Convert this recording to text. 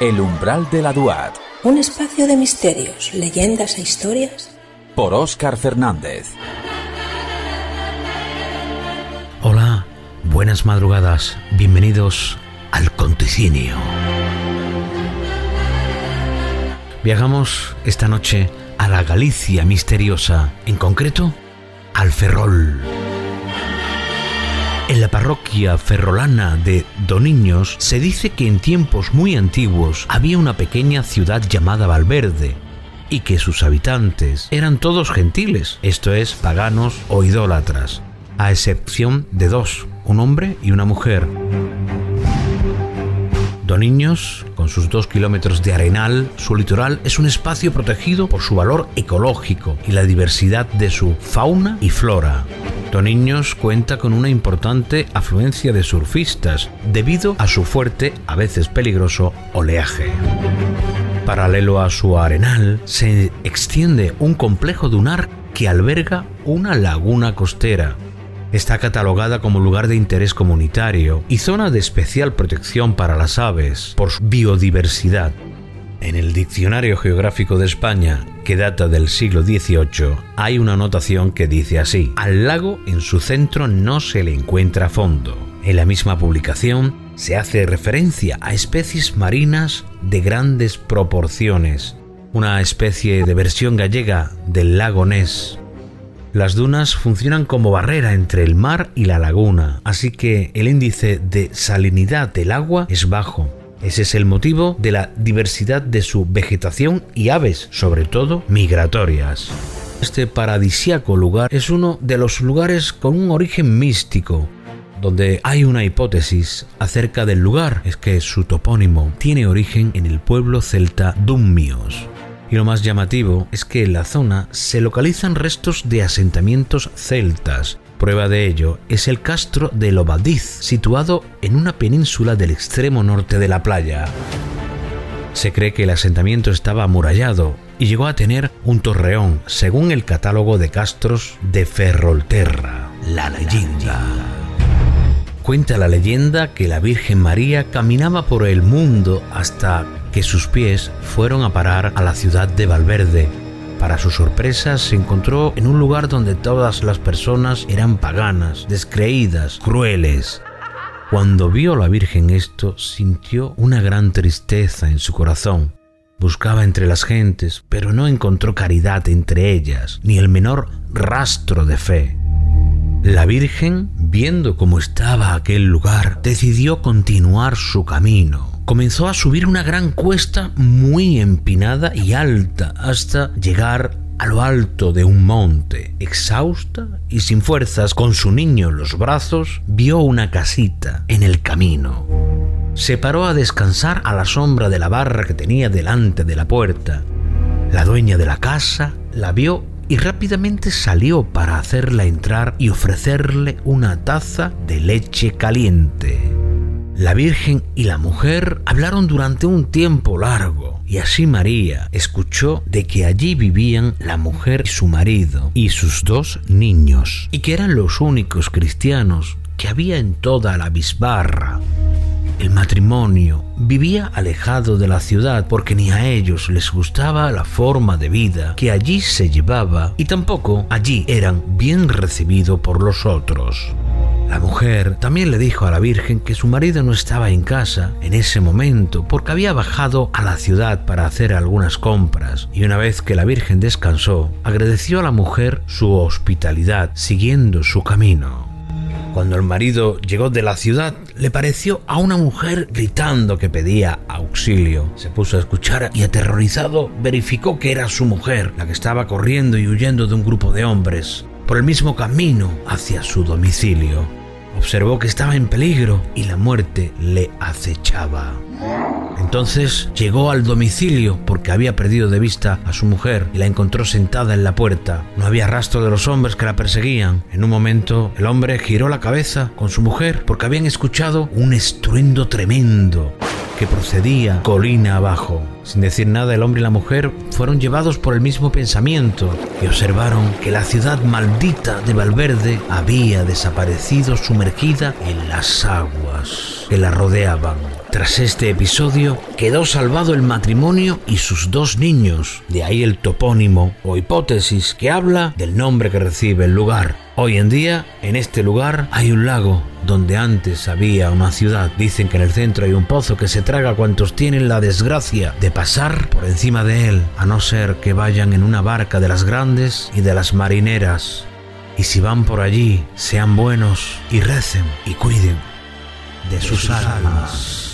El umbral de la Duat. Un espacio de misterios, leyendas e historias. Por Óscar Fernández. Hola, buenas madrugadas. Bienvenidos al Conticinio. Viajamos esta noche a la Galicia misteriosa, en concreto al Ferrol. En la parroquia ferrolana de Doniños se dice que en tiempos muy antiguos había una pequeña ciudad llamada Valverde y que sus habitantes eran todos gentiles, esto es, paganos o idólatras, a excepción de dos, un hombre y una mujer. Doniños, con sus dos kilómetros de arenal, su litoral es un espacio protegido por su valor ecológico y la diversidad de su fauna y flora. Toniños cuenta con una importante afluencia de surfistas debido a su fuerte, a veces peligroso, oleaje. Paralelo a su arenal se extiende un complejo dunar que alberga una laguna costera. Está catalogada como lugar de interés comunitario y zona de especial protección para las aves por su biodiversidad. En el Diccionario Geográfico de España, que data del siglo XVIII, hay una anotación que dice así, al lago en su centro no se le encuentra fondo. En la misma publicación se hace referencia a especies marinas de grandes proporciones, una especie de versión gallega del lago Ness. Las dunas funcionan como barrera entre el mar y la laguna, así que el índice de salinidad del agua es bajo, ese es el motivo de la diversidad de su vegetación y aves, sobre todo migratorias. Este paradisíaco lugar es uno de los lugares con un origen místico, donde hay una hipótesis acerca del lugar, es que su topónimo tiene origen en el pueblo celta Dummios. Y lo más llamativo es que en la zona se localizan restos de asentamientos celtas, Prueba de ello es el castro de Lobadiz, situado en una península del extremo norte de la playa. Se cree que el asentamiento estaba amurallado y llegó a tener un torreón, según el catálogo de castros de Ferrolterra, la leyenda. Cuenta la leyenda que la Virgen María caminaba por el mundo hasta que sus pies fueron a parar a la ciudad de Valverde, para su sorpresa, se encontró en un lugar donde todas las personas eran paganas, descreídas, crueles. Cuando vio a la Virgen esto, sintió una gran tristeza en su corazón. Buscaba entre las gentes, pero no encontró caridad entre ellas, ni el menor rastro de fe. La Virgen, viendo cómo estaba aquel lugar, decidió continuar su camino comenzó a subir una gran cuesta muy empinada y alta hasta llegar a lo alto de un monte. Exhausta y sin fuerzas, con su niño en los brazos, vio una casita en el camino. Se paró a descansar a la sombra de la barra que tenía delante de la puerta. La dueña de la casa la vio y rápidamente salió para hacerla entrar y ofrecerle una taza de leche caliente. La Virgen y la mujer hablaron durante un tiempo largo y así María escuchó de que allí vivían la mujer y su marido y sus dos niños y que eran los únicos cristianos que había en toda la bisbarra. El matrimonio vivía alejado de la ciudad porque ni a ellos les gustaba la forma de vida que allí se llevaba y tampoco allí eran bien recibidos por los otros. La mujer también le dijo a la Virgen que su marido no estaba en casa en ese momento porque había bajado a la ciudad para hacer algunas compras y una vez que la Virgen descansó, agradeció a la mujer su hospitalidad siguiendo su camino. Cuando el marido llegó de la ciudad, le pareció a una mujer gritando que pedía auxilio. Se puso a escuchar y aterrorizado verificó que era su mujer, la que estaba corriendo y huyendo de un grupo de hombres por el mismo camino hacia su domicilio. Observó que estaba en peligro y la muerte le acechaba. Entonces llegó al domicilio porque había perdido de vista a su mujer y la encontró sentada en la puerta. No había rastro de los hombres que la perseguían. En un momento el hombre giró la cabeza con su mujer porque habían escuchado un estruendo tremendo que procedía colina abajo. Sin decir nada, el hombre y la mujer fueron llevados por el mismo pensamiento y observaron que la ciudad maldita de Valverde había desaparecido sumergida en las aguas. que la rodeaban. Tras este episodio quedó salvado el matrimonio y sus dos niños, de ahí el topónimo o hipótesis que habla del nombre que recibe el lugar. Hoy en día, en este lugar hay un lago donde antes había una ciudad. Dicen que en el centro hay un pozo que se traga a cuantos tienen la desgracia de pasar por encima de él, a no ser que vayan en una barca de las grandes y de las marineras. Y si van por allí, sean buenos y recen y cuiden de, sus, almas.